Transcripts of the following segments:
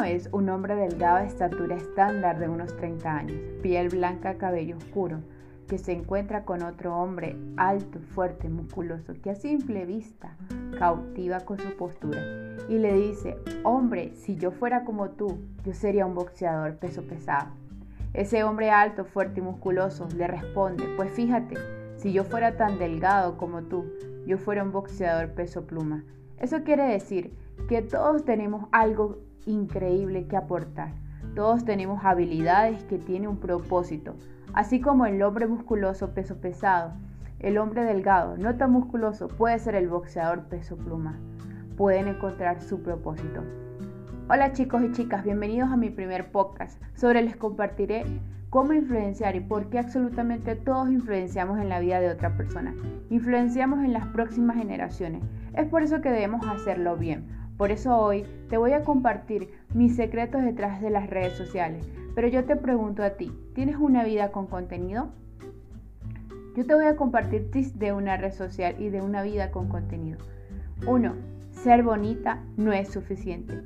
una vez un hombre delgado de estatura estándar de unos 30 años, piel blanca, cabello oscuro, que se encuentra con otro hombre alto, fuerte, musculoso, que a simple vista cautiva con su postura y le dice, hombre, si yo fuera como tú, yo sería un boxeador peso pesado. Ese hombre alto, fuerte y musculoso le responde, pues fíjate, si yo fuera tan delgado como tú, yo fuera un boxeador peso pluma. Eso quiere decir que todos tenemos algo increíble que aportar. Todos tenemos habilidades que tienen un propósito, así como el hombre musculoso peso pesado. El hombre delgado, no tan musculoso, puede ser el boxeador peso pluma. Pueden encontrar su propósito. Hola chicos y chicas, bienvenidos a mi primer podcast. Sobre les compartiré cómo influenciar y por qué absolutamente todos influenciamos en la vida de otra persona. Influenciamos en las próximas generaciones. Es por eso que debemos hacerlo bien por eso hoy te voy a compartir mis secretos detrás de las redes sociales. Pero yo te pregunto a ti, ¿tienes una vida con contenido? Yo te voy a compartir tips de una red social y de una vida con contenido. 1. Ser bonita no es suficiente.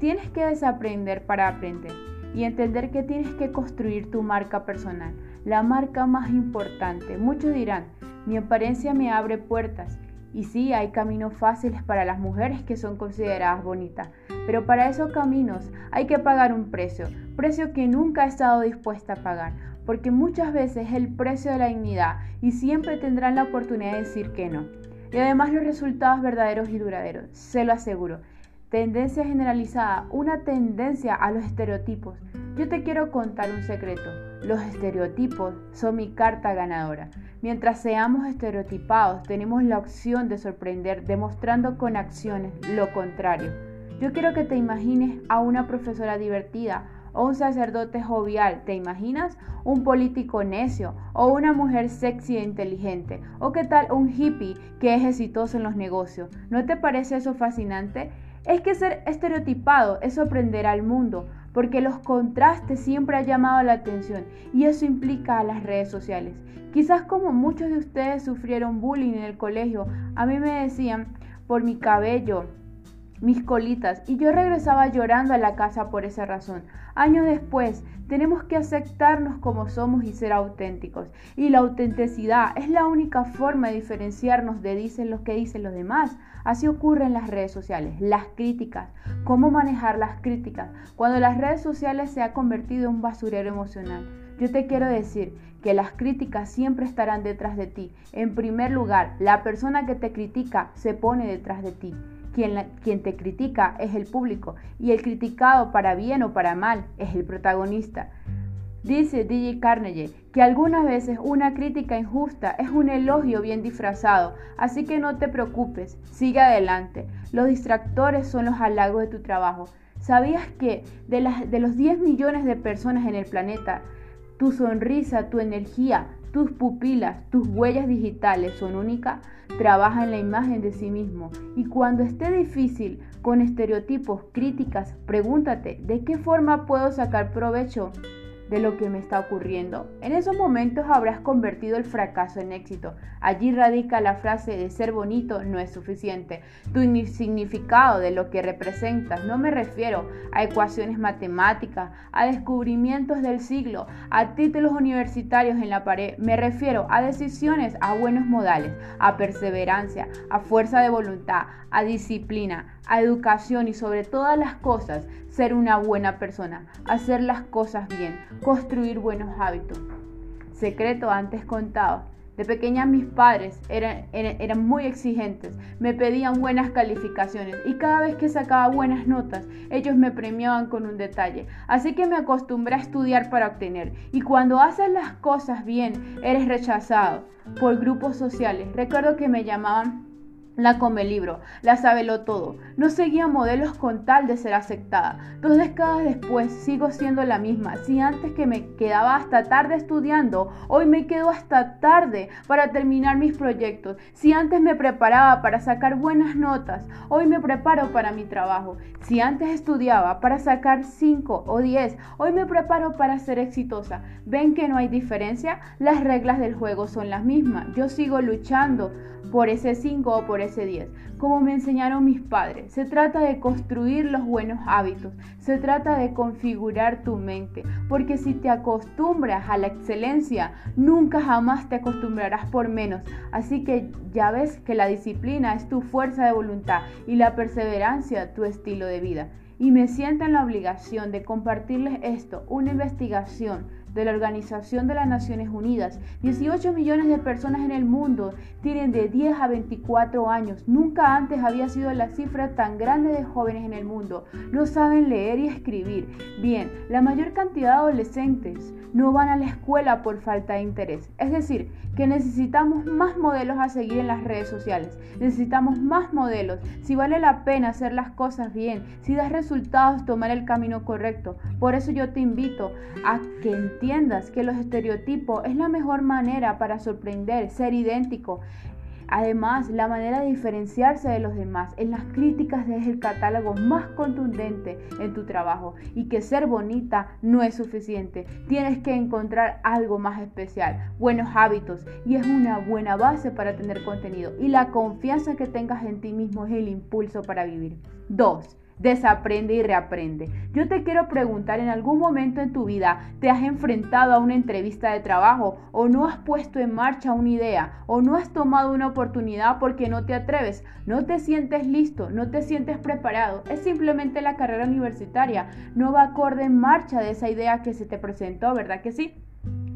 Tienes que desaprender para aprender y entender que tienes que construir tu marca personal, la marca más importante. Muchos dirán, mi apariencia me abre puertas y sí, hay caminos fáciles para las mujeres que son consideradas bonitas, pero para esos caminos hay que pagar un precio, precio que nunca he estado dispuesta a pagar, porque muchas veces es el precio de la dignidad y siempre tendrán la oportunidad de decir que no. Y además los resultados verdaderos y duraderos, se lo aseguro. Tendencia generalizada, una tendencia a los estereotipos. Yo te quiero contar un secreto. Los estereotipos son mi carta ganadora. Mientras seamos estereotipados, tenemos la opción de sorprender demostrando con acciones lo contrario. Yo quiero que te imagines a una profesora divertida o un sacerdote jovial, ¿te imaginas? Un político necio o una mujer sexy e inteligente o qué tal un hippie que es exitoso en los negocios. ¿No te parece eso fascinante? Es que ser estereotipado es sorprender al mundo, porque los contrastes siempre han llamado la atención y eso implica a las redes sociales. Quizás como muchos de ustedes sufrieron bullying en el colegio, a mí me decían por mi cabello, mis colitas, y yo regresaba llorando a la casa por esa razón. Años después, tenemos que aceptarnos como somos y ser auténticos. Y la autenticidad es la única forma de diferenciarnos de dicen lo que dicen los demás. Así ocurre en las redes sociales. Las críticas. ¿Cómo manejar las críticas? Cuando las redes sociales se ha convertido en un basurero emocional. Yo te quiero decir que las críticas siempre estarán detrás de ti. En primer lugar, la persona que te critica se pone detrás de ti. Quien, te critica es el público y el criticado para bien o para mal es el protagonista. Dice DJ Carnegie que algunas veces una crítica injusta es un elogio bien disfrazado, así que no te preocupes, sigue adelante. Los distractores son los halagos de tu trabajo. ¿Sabías que de, de los 10 millones de personas en el planeta, tu sonrisa, tu energía, tus pupilas, tus huellas digitales son únicas? Trabaja en la imagen de sí mismo y cuando esté difícil, con estereotipos, críticas, pregúntate, ¿de qué forma puedo sacar provecho de lo que me está ocurriendo. En esos momentos habrás convertido el fracaso en éxito. Allí radica la frase de ser bonito no es suficiente. Tu significado de lo que representas. No me refiero a ecuaciones matemáticas, a descubrimientos del siglo, a títulos universitarios en la pared. Me refiero a decisiones, a buenos modales, a perseverancia, a fuerza de voluntad, a disciplina, a educación y sobre todas las cosas ser una buena persona, hacer las cosas bien, construir buenos hábitos. Secreto antes contado. De pequeña mis padres eran, muy exigentes, me pedían buenas calificaciones y cada vez que sacaba buenas notas, ellos me premiaban con un detalle. Así que me acostumbré a estudiar para obtener. Y cuando haces las cosas bien, eres rechazado por grupos sociales. Recuerdo que me llamaban la come libro, la sabelo todo. No seguía modelos con tal de ser aceptada. Dos décadas después sigo siendo la misma. Si antes que me quedaba hasta tarde estudiando, hoy me quedo hasta tarde para terminar mis proyectos. Si antes me preparaba para sacar buenas notas, hoy me preparo para mi trabajo. Si antes estudiaba para sacar 5 o 10, hoy me preparo para ser exitosa. ¿Ven que no hay diferencia? Las reglas del juego son las mismas. Yo sigo luchando por ese 5 o por ese 10, como me enseñaron mis padres. Se trata de construir los buenos hábitos, se trata de configurar tu mente, porque si te acostumbras a la excelencia, nunca jamás te acostumbrarás por menos. Así que ya ves que la disciplina es tu fuerza de voluntad y la perseverancia tu estilo de vida. Y me siento en la obligación de compartirles esto, una investigación de la Organización de las Naciones Unidas. 18 millones de personas en el mundo tienen de 10 a 24 años. Nunca antes había sido la cifra tan grande de jóvenes en el mundo. No saben leer y escribir. Bien, la mayor cantidad de adolescentes no van a la escuela por falta de interés. Es decir, que necesitamos más modelos a seguir en las redes sociales. Necesitamos más modelos. Si vale la pena hacer las cosas bien, si das resultados, tomar el camino correcto. Por eso yo te invito a que entiendas que los estereotipos es la mejor manera para sorprender, ser idéntico. Además, la manera de diferenciarse de los demás en las críticas es el catálogo más contundente en tu trabajo y que ser bonita no es suficiente. Tienes que encontrar algo más especial, buenos hábitos y es una buena base para tener contenido. Y la confianza que tengas en ti mismo es el impulso para vivir. 2 desaprende y reaprende. Yo te quiero preguntar, ¿en algún momento en tu vida te has enfrentado a una entrevista de trabajo o no has puesto en marcha una idea o no has tomado una oportunidad porque no te atreves, no te sientes listo, no te sientes preparado? Es simplemente la carrera universitaria, no va acorde en marcha de esa idea que se te presentó, ¿verdad que sí?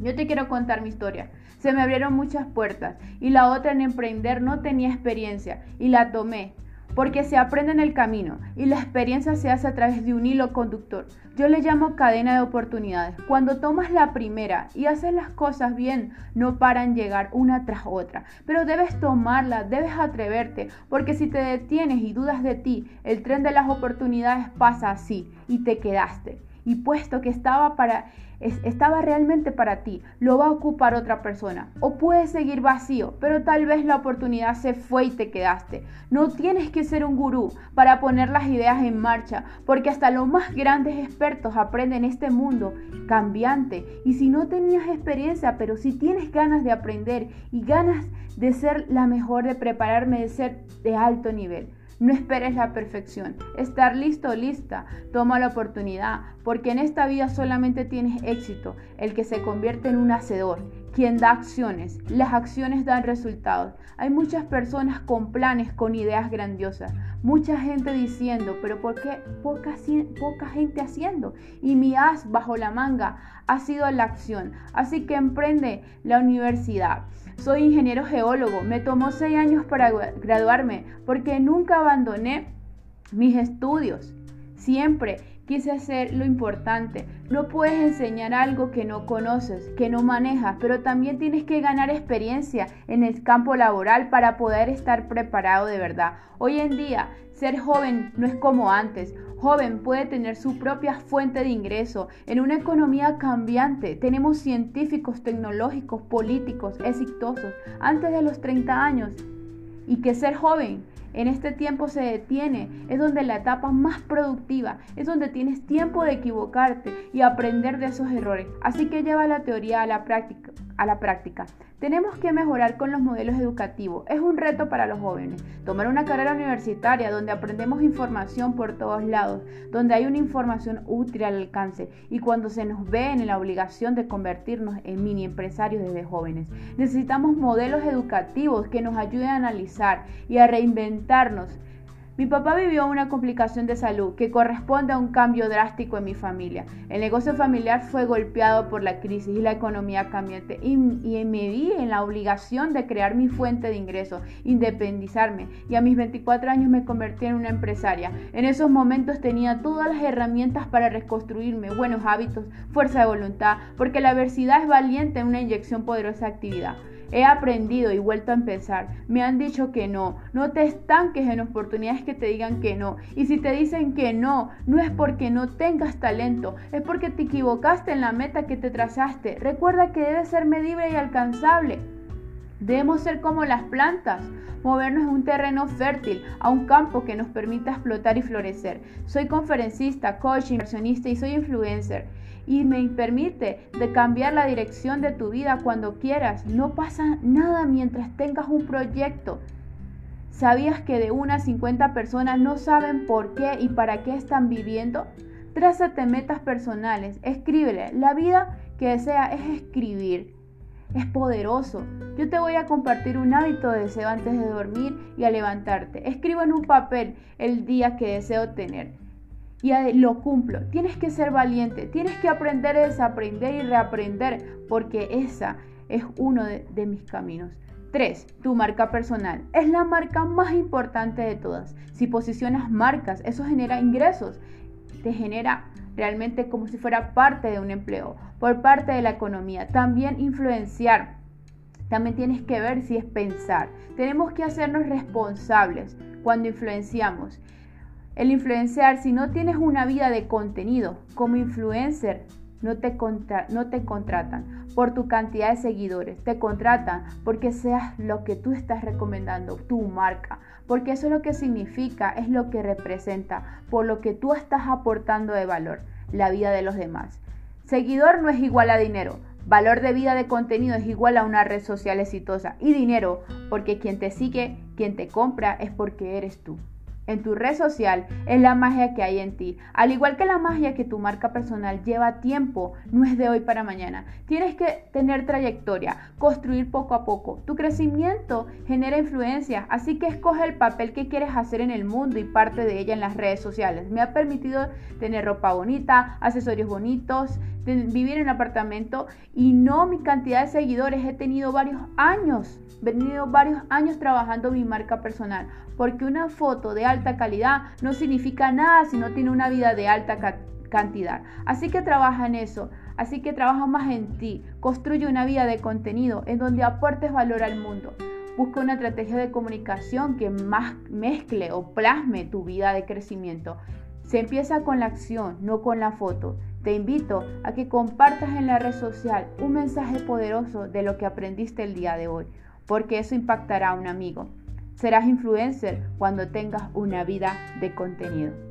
Yo te quiero contar mi historia. Se me abrieron muchas puertas y la otra en emprender no tenía experiencia y la tomé porque se aprende en el camino y la experiencia se hace a través de un hilo conductor. Yo le llamo cadena de oportunidades. Cuando tomas la primera y haces las cosas bien, no paran llegar una tras otra, pero debes tomarla, debes atreverte, porque si te detienes y dudas de ti, el tren de las oportunidades pasa así y te quedaste. Y puesto que estaba para estaba realmente para ti, lo va a ocupar otra persona. O puede seguir vacío, pero tal vez la oportunidad se fue y te quedaste. No tienes que ser un gurú para poner las ideas en marcha, porque hasta los más grandes expertos aprenden este mundo cambiante. Y si no tenías experiencia, pero si tienes ganas de aprender y ganas de ser la mejor, de prepararme, de ser de alto nivel. No esperes la perfección. Estar listo lista. Toma la oportunidad, porque en esta vida solamente tienes éxito el que se convierte en un hacedor, quien da acciones. Las acciones dan resultados. Hay muchas personas con planes, con ideas grandiosas. Mucha gente diciendo, pero ¿por qué poca, poca gente haciendo? Y mi as bajo la manga ha sido la acción. Así que emprende la universidad. Soy ingeniero geólogo. Me tomó seis años para graduarme porque nunca abandoné mis estudios. Siempre quise hacer lo importante. No puedes enseñar algo que no conoces, que no manejas, pero también tienes que ganar experiencia en el campo laboral para poder estar preparado de verdad. Hoy en día, ser joven no es como antes joven puede tener su propia fuente de ingreso en una economía cambiante. Tenemos científicos, tecnológicos, políticos exitosos antes de los 30 años y que ser joven en este tiempo se detiene, es donde la etapa más productiva, es donde tienes tiempo de equivocarte y aprender de esos errores. Así que lleva la teoría a la práctica. A la práctica. Tenemos que mejorar con los modelos educativos. Es un reto para los jóvenes. Tomar una carrera universitaria donde aprendemos información por todos lados, donde hay una información útil al alcance y cuando se nos ve en la obligación de convertirnos en mini empresarios desde jóvenes. Necesitamos modelos educativos que nos ayuden a analizar y a reinventarnos mi papá vivió una complicación de salud que corresponde a un cambio drástico en mi familia. El negocio familiar fue golpeado por la crisis y la economía cambiante y, me vi en la obligación de crear mi fuente de ingresos, independizarme y a mis 24 años me convertí en una empresaria. En esos momentos tenía todas las herramientas para reconstruirme, buenos hábitos, fuerza de voluntad, porque la adversidad es valiente en una inyección poderosa de actividad. He aprendido y vuelto a empezar. Me han dicho que no. No te estanques en oportunidades que te digan que no. Y si te dicen que no, no es porque no tengas talento, es porque te equivocaste en la meta que te trazaste. Recuerda que debe ser medible y alcanzable. Debemos ser como las plantas, movernos en un terreno fértil, a un campo que nos permita explotar y florecer. Soy conferencista, coach, inversionista y soy influencer y me permite de cambiar la dirección de tu vida cuando quieras. No pasa nada mientras tengas un proyecto. ¿Sabías que de unas 50 personas no saben por qué y para qué están viviendo? Trázate metas personales, escríbele. La vida que desea es escribir. Es poderoso. Yo te voy a compartir un hábito de deseo antes de dormir y a levantarte. Escribo en un papel el día que deseo tener y lo cumplo. Tienes que ser valiente, tienes que aprender desaprender y reaprender porque esa es uno de, de mis caminos. 3. Tu marca personal. Es la marca más importante de todas. Si posicionas marcas, eso genera ingresos. Te genera realmente como si fuera parte de un empleo, por parte de la economía. También influenciar. También tienes que ver si es pensar. Tenemos que hacernos responsables cuando influenciamos. El influenciar, si no tienes una vida de contenido como influencer, no te, no te contratan por tu cantidad de seguidores, te contratan porque seas lo que tú estás recomendando, tu marca, porque eso es lo que significa, es lo que representa, por lo que tú estás aportando de valor, la vida de los demás. Seguidor no es igual a dinero, valor de vida de contenido es igual a una red social exitosa. Y dinero, porque quien te sigue, quien te compra es porque eres tú en tu red social es la magia que hay en ti. Al igual que la magia que tu marca personal lleva tiempo, no es de hoy para mañana. Tienes que tener trayectoria, construir poco a poco. Tu crecimiento genera influencia, así que escoge el papel que quieres hacer en el mundo y parte de ella en las redes sociales. Me ha permitido tener ropa bonita, accesorios bonitos, vivir en apartamento y no mi cantidad de seguidores. He tenido varios años, venido varios años trabajando mi marca personal, porque una foto de alta calidad no significa nada si no tiene una vida de alta cantidad. Así que trabaja en eso. Así que trabaja más en ti. Construye una vida de contenido en donde aportes valor al mundo. Busca una estrategia de comunicación que más mezcle o plasme tu vida de crecimiento. Se empieza con la acción, no con la foto. Te invito a que compartas en la red social un mensaje poderoso de lo que aprendiste el día de hoy, porque eso impactará a un amigo. Serás influencer cuando tengas una vida de contenido.